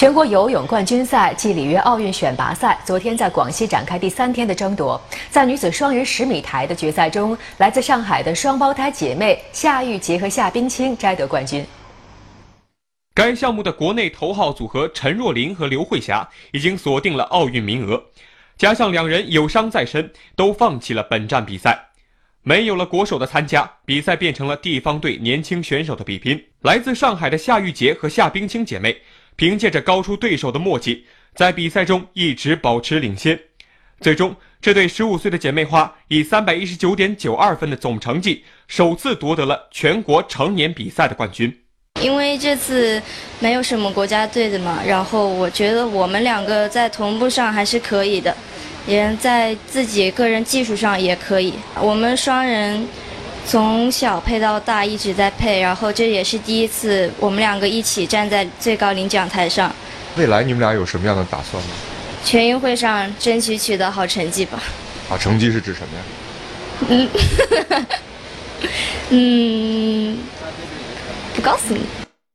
全国游泳冠军赛暨里约奥运选拔赛昨天在广西展开第三天的争夺。在女子双人十米台的决赛中，来自上海的双胞胎姐妹夏玉洁和夏冰清摘得冠军。该项目的国内头号组合陈若琳和刘慧霞已经锁定了奥运名额，加上两人有伤在身，都放弃了本站比赛。没有了国手的参加，比赛变成了地方队年轻选手的比拼。来自上海的夏玉洁和夏冰清姐妹。凭借着高出对手的默契，在比赛中一直保持领先。最终，这对十五岁的姐妹花以三百一十九点九二分的总成绩，首次夺得了全国成年比赛的冠军。因为这次没有什么国家队的嘛，然后我觉得我们两个在同步上还是可以的，也在自己个人技术上也可以。我们双人。从小配到大一直在配，然后这也是第一次我们两个一起站在最高领奖台上。未来你们俩有什么样的打算吗？全运会上争取取得好成绩吧。好成绩是指什么呀？嗯，嗯，不告诉你。